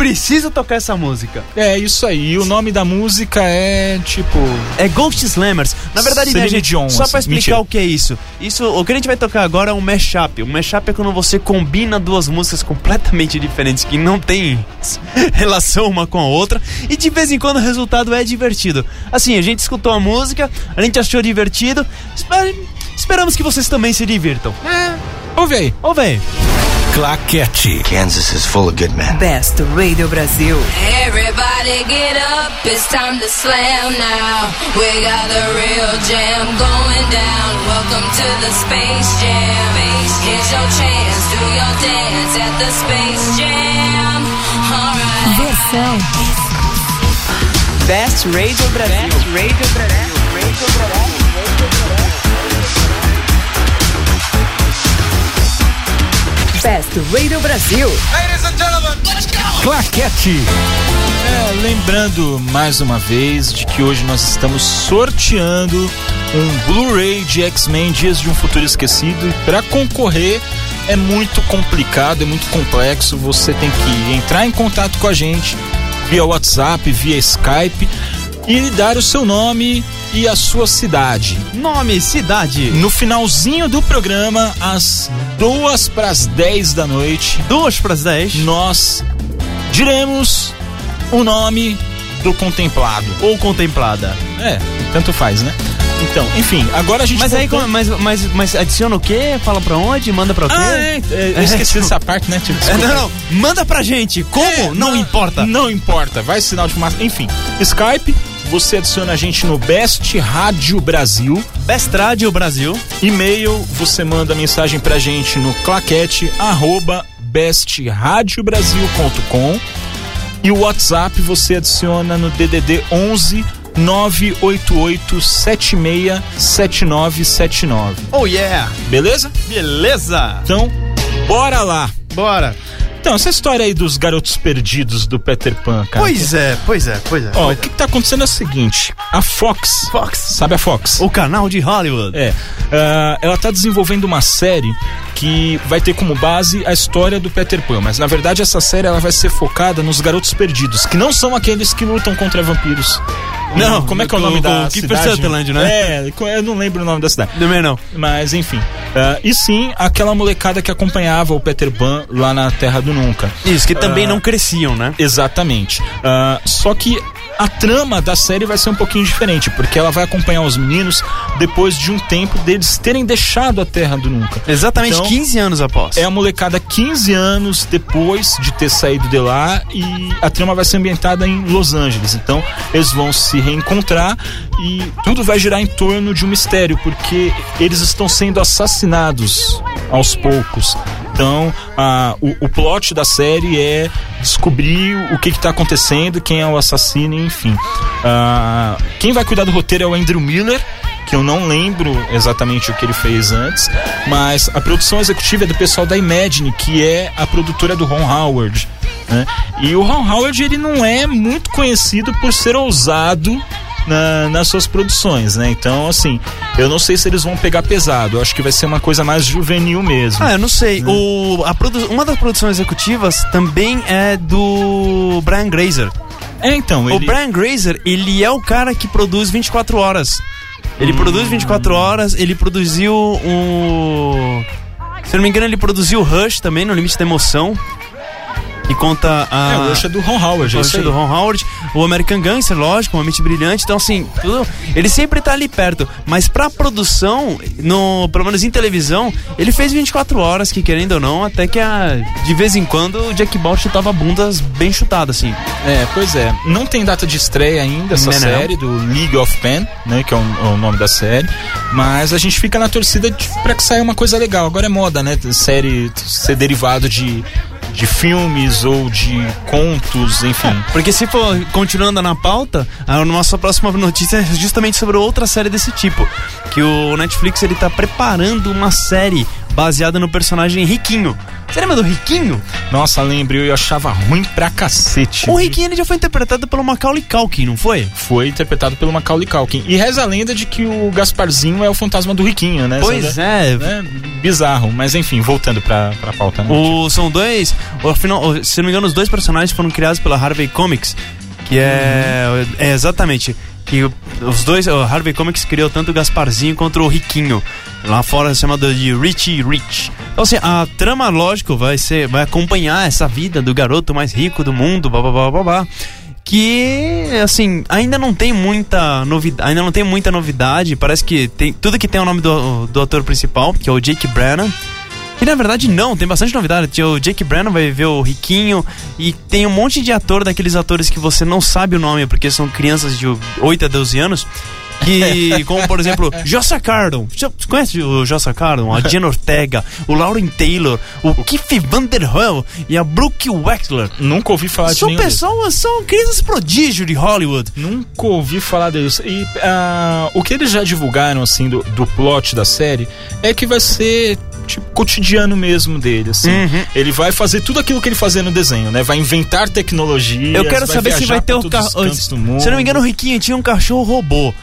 preciso tocar essa música. É isso aí. E o nome da música é tipo. É Ghost Slammers. Na verdade, né, gente, Dion, só assim, pra explicar mentira. o que é isso. Isso, o que a gente vai tocar agora é um mashup. Um mashup é quando você combina duas músicas completamente diferentes que não tem relação uma com a outra e de vez em quando o resultado é divertido. Assim, a gente escutou a música, a gente achou divertido. esper- Esperamos que vocês também se divirtam. Ouve aí. Ô, véi. Claquete. Kansas is full of good men. Best Radio Brasil. Everybody get up, it's time to slam now. We got the real jam going down. Welcome to the Space Jam. Here's your chance, do your dance at the Space Jam. Alright. Versão Best Radio Brasil. Best Radio Brasil. Best Radio Brasil. Claquete. É, lembrando mais uma vez de que hoje nós estamos sorteando um Blu-ray de X-Men Dias de um Futuro Esquecido. E para concorrer é muito complicado, é muito complexo. Você tem que entrar em contato com a gente via WhatsApp, via Skype e dar o seu nome e a sua cidade. Nome, cidade. No finalzinho do programa, às duas para as 10 da noite, Duas pras dez. nós diremos o nome do contemplado. Ou contemplada. É, tanto faz, né? Então, enfim, agora a gente. Mas aí, voltou- como- mas, mas, mas adiciona o quê? Fala pra onde? Manda pra o quê? Ah, é, é, eu É, esqueci tipo- dessa parte, né? Tipo, É, desculpa. não, não. Manda pra gente. Como? É, não ma- importa. Não importa, vai sinal de fumaça. Enfim, Skype, você adiciona a gente no Best Rádio Brasil. Best Radio Brasil. E-mail, você manda mensagem pra gente no claquete arroba bestradiobrasil.com e o WhatsApp você adiciona no DDD 11 988 76 7979. Oh yeah. Beleza? Beleza. Então, bora lá. Bora. Então, essa história aí dos garotos perdidos do Peter Pan, cara. Pois é, pois é, pois é. Ó, o pois é. que, que tá acontecendo é o seguinte: a Fox. Fox. Sabe a Fox? O canal de Hollywood. É. ah, ela tá desenvolvendo uma série que vai ter como base a história do Peter Pan, mas na verdade essa série ela vai ser focada nos garotos perdidos, que não são aqueles que lutam contra vampiros. Não, como é que é o nome da cidade? Sutherland, né? É, eu não lembro o nome da cidade. Também não. Mas enfim. ah, e sim, aquela molecada que acompanhava o Peter Pan lá na Terra do Nunca. Isso, que também Ah. não cresciam, né? Exatamente. Ah, só que a trama da série vai ser um pouquinho diferente, porque ela vai acompanhar os meninos depois de um tempo deles terem deixado a Terra do Nunca. Exatamente Então, 15 anos após. É a molecada 15 anos depois de ter saído de lá e a trama vai ser ambientada em Los Angeles. Então eles vão se reencontrar e tudo vai girar em torno de um mistério, porque eles estão sendo assassinados aos poucos. Então a- o, o plot da série é descobrir o que está acontecendo, quem é o assassino, enfim. Ah, quem vai cuidar do roteiro é o Andrew Miller que eu não lembro exatamente o que ele fez antes, mas a produção executiva é do pessoal da Imagine, que é a produtora do Ron Howard. né? E o Ron Howard ele não é muito conhecido por ser ousado na- nas suas produções, né? Então, assim, eu não sei se eles vão pegar pesado. Eu acho que vai ser uma coisa mais juvenil mesmo. Ah, eu não sei. O, a produ- uma das produções executivas também é do Brian Grazer. É, então, O ele... Brian Grazer, ele é o cara que produz 24 horas. Ele produz 24 horas, ele produziu o. Se eu não me engano, ele produziu o Rush também, no Limite da Emoção. E conta a. É, o Rush é do Ron Howard, é o Rush aí. do Ron Howard, o American Gangster, lógico, uma mente brilhante. Então, assim, tudo, ele sempre tá ali perto. Mas pra produção, no, pelo menos em televisão, ele fez 24 horas, que querendo ou não, até que a, de vez em quando o Jack Ball chutava bundas bem chutadas, assim. É, pois é. Não tem data de estreia ainda essa Não, não. série do League of Pen, né, que é o, é o nome da série, mas a gente fica na torcida de, pra que saia uma coisa legal. Agora é moda, né, série ser derivado de de filmes ou de contos, enfim. Porque se for continuando na pauta, a nossa próxima notícia é justamente sobre outra série desse tipo. Que o Netflix ele tá preparando uma série baseada no personagem Riquinho. Você lembra do Riquinho? Nossa, lembro, eu achava ruim pra cacete. O Riquinho ele já foi interpretado pelo Macaulay Culkin, não foi? Foi interpretado pelo Macaulay Culkin. E reza a lenda de que o Gasparzinho é o fantasma do Riquinho, né? Pois é. É bizarro, mas enfim, voltando pra, pra pauta, né? O, são dois, o, afinal, o- se não me engano, os dois personagens foram criados pela Harvey Comics, que é, é exatamente que os dois, o Harvey Comics criou tanto o Gasparzinho quanto o Riquinho. Lá fora é chamado de Richie Rich. Então assim, a trama, lógico, vai ser vai acompanhar essa vida do garoto mais rico do mundo, blá blá blá blá blá. Que assim, ainda não tem muita novidade, ainda não tem muita novidade, parece que tem tudo que tem o nome do, do ator principal, que é o Jake Brennan. Que na verdade não, tem bastante novidade. O Jake Brennan vai ver o Riquinho e tem um monte de ator daqueles atores que você não sabe o nome porque são crianças de 8 a 12 anos. Que, como por exemplo, Jossa Cardon. Você conhece o Jossa Cardon? A Jen Ortega, o Lauren Taylor, o Keith Vanderhoel e a Brooke Wexler. Nunca ouvi falar de São nenhum deles. pessoas, são crianças prodígio de Hollywood. Nunca ouvi falar deles. E ah, o que eles já divulgaram, assim, do, do plot da série é que vai ser, tipo, cotidiano mesmo dele, assim. Uhum. Ele vai fazer tudo aquilo que ele fazia no desenho, né? Vai inventar tecnologia. Eu quero saber se vai ter o cachorro. Se não me engano, o Riquinho tinha um cachorro robô.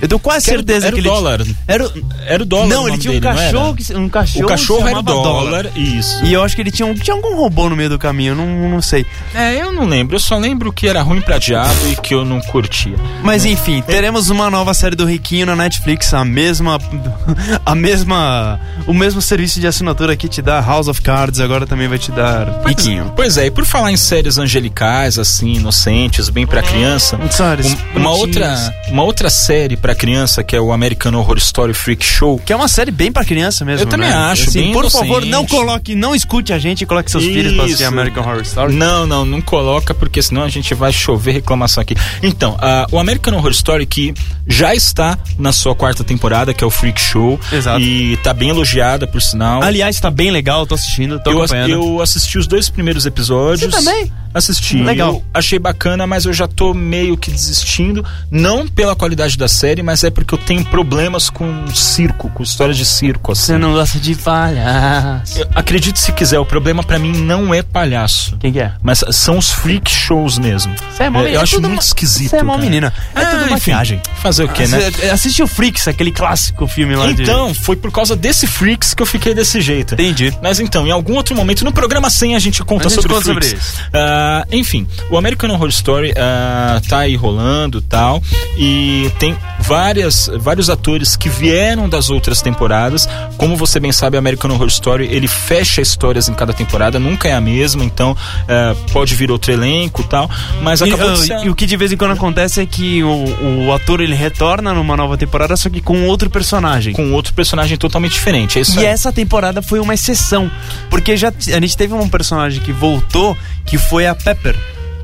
Eu tenho quase Que era- certeza era que o ele dólar. Era o- Era o dólar. Não, ele tinha um dele, cachorro, que, um cachorro O cachorro era o chamava dólar, isso. E eu acho que ele tinha, um, tinha algum robô no meio do caminho, eu não, não sei. É, eu não lembro. Eu só lembro que era ruim pra diabo e que eu não curtia. Mas enfim, teremos uma nova série do Riquinho na Netflix, a mesma a mesma o mesmo serviço de assinatura que te dá House of Cards, agora também vai te dar Riquinho. Pois é, e por falar em séries angelicais, assim, inocentes, bem pra criança, Séries um- uma, outra, uma outra série pra criança, que é o American Horror Story Freak Show, Que é uma série bem pra criança mesmo, Eu também né? acho, Assim, Por inocente. favor, não coloque, não escute a gente e coloque seus filhos pra assistir Isso. American Horror Story. Não, não, não coloca, porque senão a gente vai chover reclamação aqui. Então, ah, o American Horror Story, que já está na sua quarta temporada, que é o Freak Show. Exato. E tá bem elogiada, por sinal. Aliás, tá bem legal, tô assistindo, tô eu, acompanhando. eu assisti os dois primeiros episódios. Você também? Assisti. Legal. Eu achei bacana, mas eu já tô meio que desistindo. Não pela qualidade da série, mas é porque eu tenho problemas com circo, com histórias de circo. Assim. Você não gosta de palhaço. Eu- Acredite se quiser, o problema pra mim não é palhaço. Quem que é? Mas são os freak shows mesmo. Você é mó É, menina, eu é acho muito esquisito. Você é mó menina. É tudo enfim, maquiagem. Fazer o quê, né? Você Assiste o Freaks, aquele clássico filme lá de... Então, foi por causa desse Freaks que eu fiquei desse jeito. Entendi. Mas então, em algum outro momento, no programa 100 a gente conta A gente sobre conta sobre Freaks. isso. Ah, enfim, o American Horror Story ah, tá aí rolando tal. E tem várias, vários atores que vieram das outras temporadas. Como você bem sabe, American Horror Story ele fecha histórias em cada temporada, nunca é a mesma, então ah, pode vir outro elenco tal. Mas E, acabou ah, de ser. e o que de vez em quando acontece é que o, o ator ele retorna numa nova temporada, só que com outro personagem. Com outro personagem totalmente diferente. É isso E aí. essa temporada foi uma exceção, porque já a gente teve um personagem que voltou, que foi a Pepper,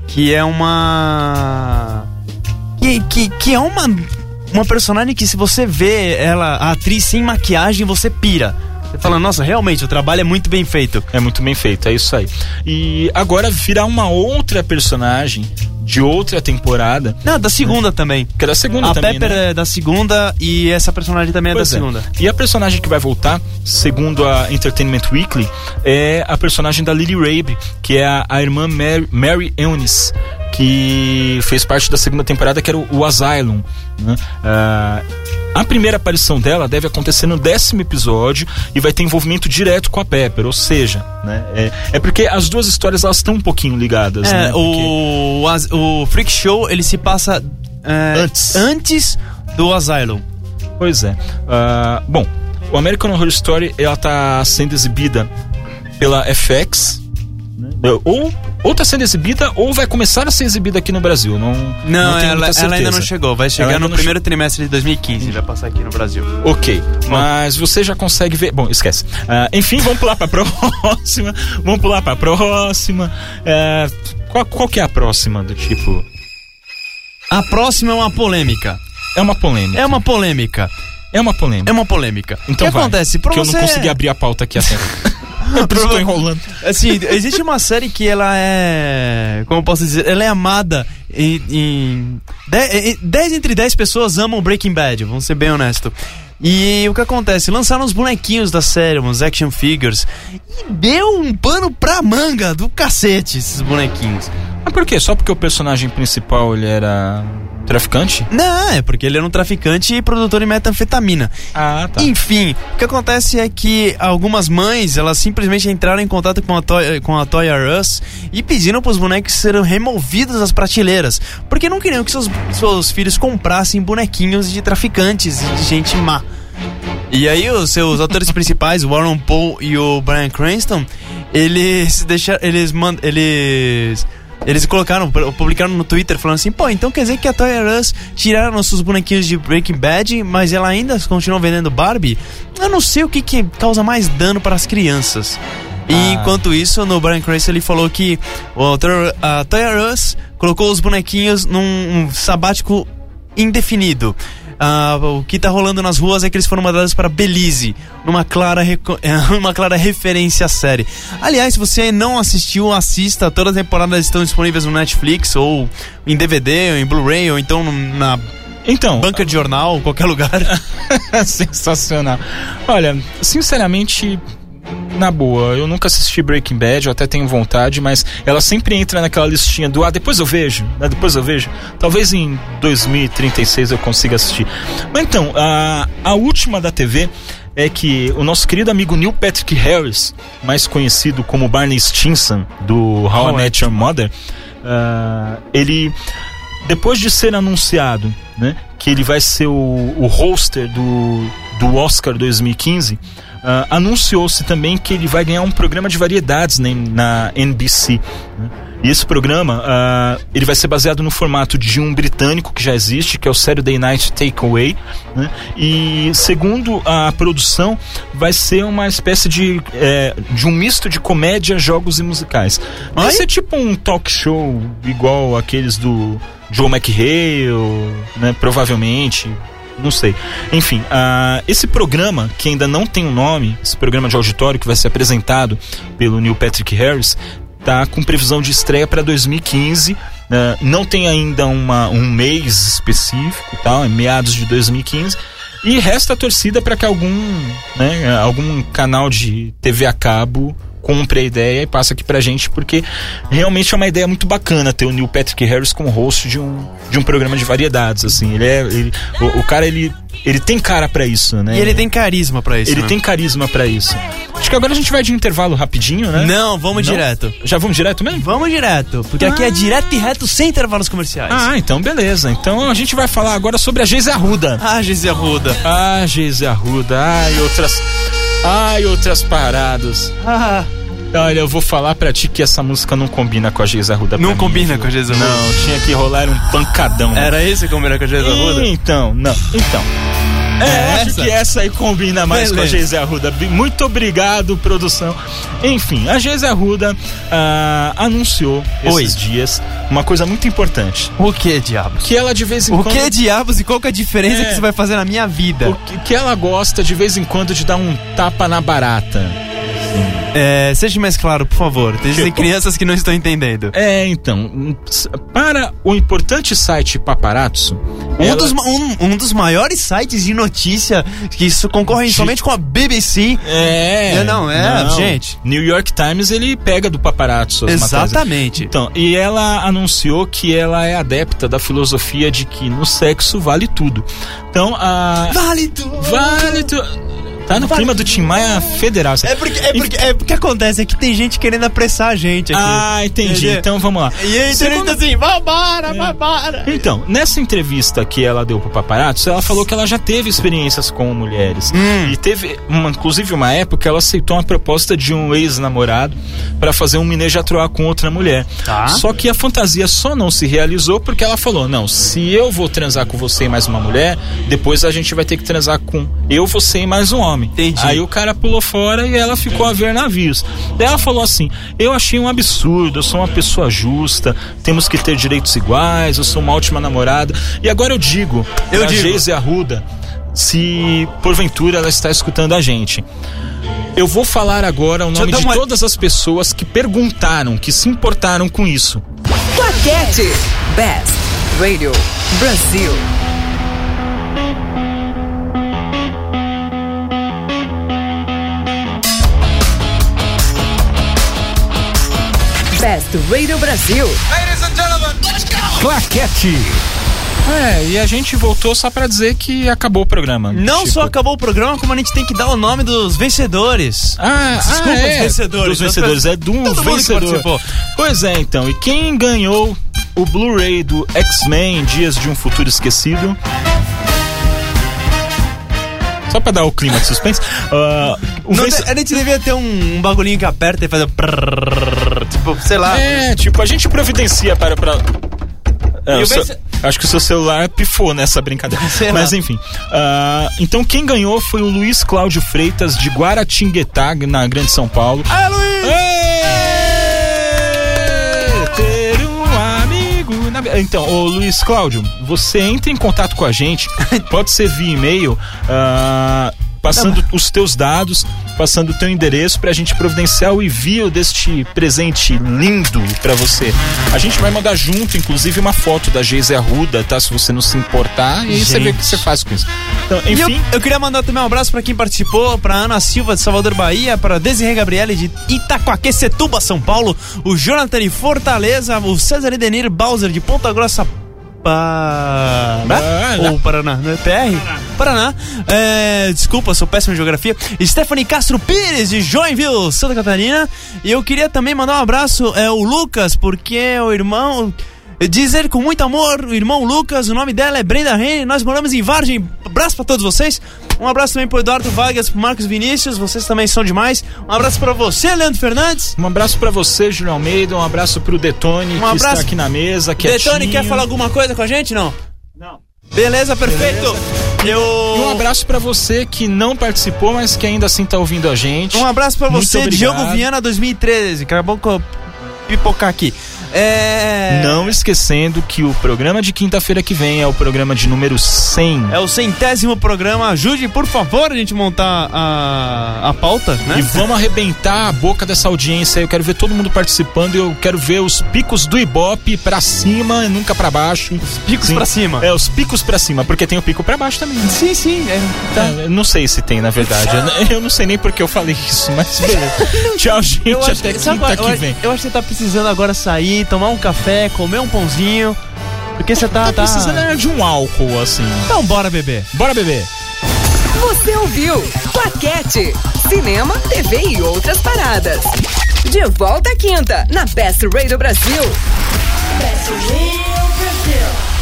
que é uma que, que, que é uma uma personagem que se você vê ela, a atriz sem maquiagem, você pira. Você fala, nossa, realmente, o trabalho é muito bem feito. É muito bem feito, é isso aí. E agora virar uma outra personagem de outra temporada, Não, da segunda também. que é da segunda A também, Pepper né? é da segunda e essa personagem também é Pois da é. segunda. E a personagem que vai voltar, segundo a Entertainment Weekly, é a personagem da Lily Rabe, que é a, a irmã Mary, Mary Eunice. que fez parte da segunda temporada, que era o, o Asylum. né? Ah, a primeira aparição dela deve acontecer no décimo episódio e vai ter envolvimento direto com a Pepper, ou seja, né, é, é porque as duas histórias elas estão um pouquinho ligadas. né, É, porque- o, as- o Freak Show, ele se passa é, Antes. antes do Asylum. Pois é. Ah, bom, o American Horror Story ela tá sendo exibida pela FX. Né? Ou, ou tá sendo exibida ou vai começar a ser exibida aqui no Brasil. Não, Não, tenho ela, ela ainda não chegou. Vai chegar no não primeiro trimestre de 2015. Vai passar aqui no Brasil. Ok, mas você já consegue ver. Bom, esquece. Ah, enfim, vamos pular pra próxima. Vamos pular pra próxima. É, qual, qual que é a próxima do tipo? A próxima é uma polêmica. É uma polêmica. É uma polêmica. É uma polêmica. É uma polêmica. Então o que vai, acontece? Pra Porque você... eu não consegui abrir a pauta aqui a tempo. eu estou enrolando. Assim, existe uma série que ela é. Como eu posso dizer? Ela é amada em. em 10 entre 10 pessoas amam Breaking Bad, vamos ser bem honesto. E o que acontece? Lançaram os bonequinhos da série, uns action figures. E deu um pano pra manga do cacete esses bonequinhos. Mas por quê? Só porque o personagem principal ele era traficante? Não, é porque ele era um traficante e produtor de metanfetamina. Ah, tá. Enfim, o que acontece é que algumas mães, elas simplesmente entraram em contato com a Toy, com a Toy R Us e pediram para os bonecos serem removidos das prateleiras, porque não queriam que seus, seus filhos comprassem bonequinhos de traficantes e de gente má. E aí os seus atores principais, o Warren Paul e o Brian Cranston, eles deixaram, eles eles eles colocaram, publicaram no Twitter falando assim, pô, então quer dizer que a Toy R Us tiraram nossos bonequinhos de Breaking Bad, mas ela ainda continua vendendo Barbie? Eu não sei o que, que causa mais dano para as crianças. E Ah. enquanto isso, no Brian Cranston ele falou que o, a Toy R Us colocou os bonequinhos num um sabático indefinido. Ah, o que tá rolando nas ruas é que eles foram mandados para Belize, numa clara, uma clara referência à série. Aliás, se você não assistiu, assista. Todas as temporadas estão disponíveis no Netflix, ou em DVD, ou em Blu-ray, ou então na Então, banca de jornal, qualquer lugar. sensacional. Olha, sinceramente, na boa, eu nunca assisti Breaking Bad, eu até tenho vontade, mas ela sempre entra naquela listinha do ah, depois eu vejo, né, depois eu vejo. Talvez em 2036 eu consiga assistir. Mas então, a, a última da TV é que o nosso querido amigo Neil Patrick Harris, mais conhecido como Barney Stinson, do How I Met Your Mother, ah, ele depois de ser anunciado né, que ele vai ser o, o hoster do, do Oscar 2015, ah, anunciou-se também que ele vai ganhar um programa de variedades né, na NBC. né. E esse programa ah, ele vai ser baseado no formato de um britânico que já existe, que é o Saturday Night Takeaway. Né? E segundo a produção, vai ser uma espécie de, eh, de um misto de comédia, jogos e musicais. Vai Ai? ser tipo um talk show igual aqueles do Joe McHale, né? Provavelmente. Não sei. Enfim, ah, esse programa, que ainda não tem um nome, esse programa de auditório que vai ser apresentado pelo Neil Patrick Harris, tá com previsão de estreia para 2015. né? não tem ainda uma, um mês específico, tal, é meados de 2015. E resta a torcida para que algum, né, algum canal de TV a cabo compre a ideia e passe aqui pra gente, porque realmente é uma ideia muito bacana ter o Neil Patrick Harris como host de um, de um programa de variedades, assim. Ele é. ele- o, o cara, ele, ele tem cara pra isso, né? e ele tem carisma pra isso. Ele né? tem carisma pra isso. Acho que agora a gente vai de intervalo rapidinho, né? Não, vamos Não? direto. Já vamos direto mesmo? Vamos direto, porque aqui é direto e reto sem intervalos comerciais. Ah, então beleza. Então a gente vai falar agora sobre a Geise Arruda. Ah, Gisele Arruda. Ah, Geise Arruda. Ai, outras. Ai, outras paradas. Ah, Olha, eu vou falar pra ti que essa música não combina com a Geise Arruda. Não mim, combina viu? com a Geise Arruda? Não, tinha que rolar um pancadão. era esse que combina com a Gisele Arruda? Então, não. Então. É, É acho essa? que essa aí combina mais com a Beleza. Geise Arruda. Muito obrigado, produção. Enfim, a Geise Arruda ah, anunciou Oi. esses dias uma coisa muito importante. O que, diabos? Que ela de vez em O quando. que, diabos, e qual que é a diferença É. que isso vai fazer na minha vida? o que, que ela gosta de vez em quando de dar um tapa na barata. É, seja mais claro, por favor. Tem crianças que não estão entendendo. É, então, para o importante site Paparazzo, Um, ela- dos, um, um dos maiores sites de notícia que isso concorre De- somente com a BBC. É, É, não, é, gente. New York Times ele pega do paparazzo as matérias. Exatamente. Então, e ela anunciou que ela é adepta da filosofia de que no sexo vale tudo. Então, a Vale tudo. vale tudo. Tá no clima do Tim Maia federal. É porque, é porque, é porque acontece, é que tem gente querendo apressar a gente aqui. Ah, entendi. Entendeu? Então vamos lá. E aí, Segundo- assim, vambora, vambora. Então, nessa entrevista que ela deu pro paparazzo, ela falou que ela já teve experiências com mulheres. Hum. E teve, uma, inclusive, uma época, ela aceitou uma proposta de um ex-namorado pra fazer um mineja troar com outra mulher. Tá. Só que a fantasia só não se realizou porque ela falou: não, se eu vou transar com você e mais uma mulher, depois a gente vai ter que transar com eu, você e mais um homem. Entendi. Aí o cara pulou fora e ela ficou a ver navios. Daí ela falou assim: Eu achei um absurdo, eu sou uma pessoa justa, temos que ter direitos iguais, eu sou uma ótima namorada. E agora eu digo, Eu pra digo. Geise Arruda, se porventura ela está escutando a gente. Eu vou falar agora o nome de uma- todas as pessoas que perguntaram, que se importaram com isso. Claquete. Best Radio Brasil. Best Radio Brasil. Claquete. É, e a gente voltou só pra dizer que acabou o programa. Não Tipo, só acabou o programa, como a gente tem que dar o nome dos vencedores. Ah, Desculpa, ah, os é, vencedores. Dos vencedores, é do Todo mundo que vencedor. Pois é, então. E quem ganhou o Blu-ray do X-Men Dias de um Futuro Esquecido? Só pra dar o clima de suspense. ah, o Não a gente devia ter um, um bagulhinho que aperta e faz um tipo, sei lá. É, tipo, a gente providencia para. para... É, E o o seu- Acho que o seu celular pifou nessa brincadeira. Sei Mas lá. enfim. ah, então quem ganhou foi o Luiz Cláudio Freitas de Guaratinguetá, na Grande São Paulo. Ah, Luiz! Ê, Ter um amigo na... Então, ô Luiz Cláudio, você entra em contato com a gente, pode ser via e-mail, ah, passando os teus dados, passando o teu endereço pra gente providenciar o envio deste presente lindo pra você. A gente vai mandar junto, inclusive, uma foto da Geise Arruda, tá? Se você não se importar, e aí você vê o que você faz com isso. Então, E eu, enfim... eu queria mandar também um abraço pra quem participou, pra Ana Silva de Salvador Bahia, pra Desirê Gabriele de Itaquaquecetuba, São Paulo, o Jonathan de Fortaleza, o César Edenir Bowser de Ponta Grossa? Paraná. Ou Paraná, não é PR? Paraná. É, desculpa, sou péssimo em geografia. Stephanie Castro Pires de Joinville, Santa Catarina. E eu queria também mandar um abraço é o Lucas, porque é o irmão Dizer com muito amor, o irmão Lucas, o nome dela é Brenda Rene, nós moramos em Vargem. Abraço pra todos vocês. Um abraço também pro Eduardo Vargas, pro Marcos Vinícius, vocês também são demais. Um abraço pra você, Leandro Fernandes. Um abraço pra você, Júlio Almeida. Um abraço pro Detone, Um que abraço. está aqui na mesa. Quietinho. Detone, quer falar alguma coisa com a gente, não? Não. Beleza, perfeito. Eu... E um abraço pra você que não participou, mas que ainda assim tá ouvindo a gente. Um abraço Muito você. Diogo Viana 2013. Acabou com pipocar aqui. É. Não esquecendo que o programa de quinta-feira que vem é o programa de número 100. É o centésimo programa. Ajude, por favor, a gente montar a, a pauta, né? E vamos arrebentar a boca dessa audiência. Eu quero ver todo mundo participando. Eu quero ver os picos do Ibope pra cima e nunca pra baixo. Os picos pra cima. É, os picos pra cima, porque tem o pico pra baixo também. né? Sim, sim. É, tá. É, não sei se tem, na verdade. Eu- Eu não sei nem porque eu falei isso, mas beleza. Tchau, gente. Eu acho, até sabe quinta eu, que vem. eu acho que você tá precisando agora sair, tomar um café, comer um pãozinho. Porque você tá. Tá tá... precisando é de um álcool, assim. Então bora beber. Bora beber. Você ouviu Claquete. Cinema, TV e outras paradas. De volta à quinta, na Best Radio Brasil. Best Radio Brasil.